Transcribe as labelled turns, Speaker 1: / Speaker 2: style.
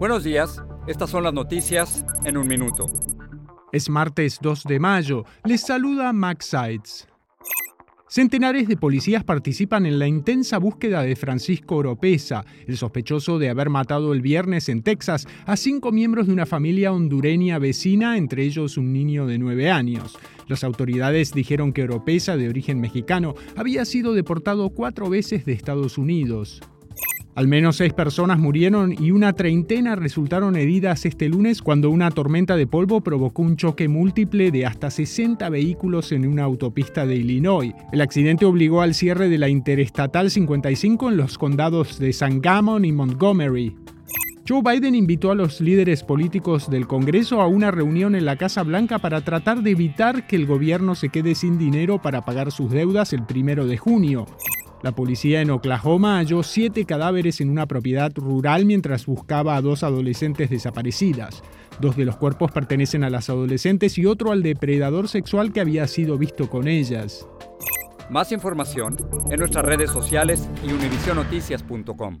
Speaker 1: Buenos días, estas son las noticias en un minuto.
Speaker 2: Es martes 2 de mayo, les saluda Max Sides. Centenares de policías participan en la intensa búsqueda de Francisco Oropesa, el sospechoso de haber matado el viernes en Texas a cinco miembros de una familia hondureña vecina, entre ellos un niño de nueve años. Las autoridades dijeron que Oropesa, de origen mexicano, había sido deportado cuatro veces de Estados Unidos. Al menos seis personas murieron y una treintena resultaron heridas este lunes cuando una tormenta de polvo provocó un choque múltiple de hasta 60 vehículos en una autopista de Illinois. El accidente obligó al cierre de la Interestatal 55 en los condados de Sangamon y Montgomery. Joe Biden invitó a los líderes políticos del Congreso a una reunión en la Casa Blanca para tratar de evitar que el gobierno se quede sin dinero para pagar sus deudas el primero de junio. La policía en Oklahoma halló siete cadáveres en una propiedad rural mientras buscaba a dos adolescentes desaparecidas. Dos de los cuerpos pertenecen a las adolescentes y otro al depredador sexual que había sido visto con ellas.
Speaker 1: Más información en nuestras redes sociales y univisionoticias.com.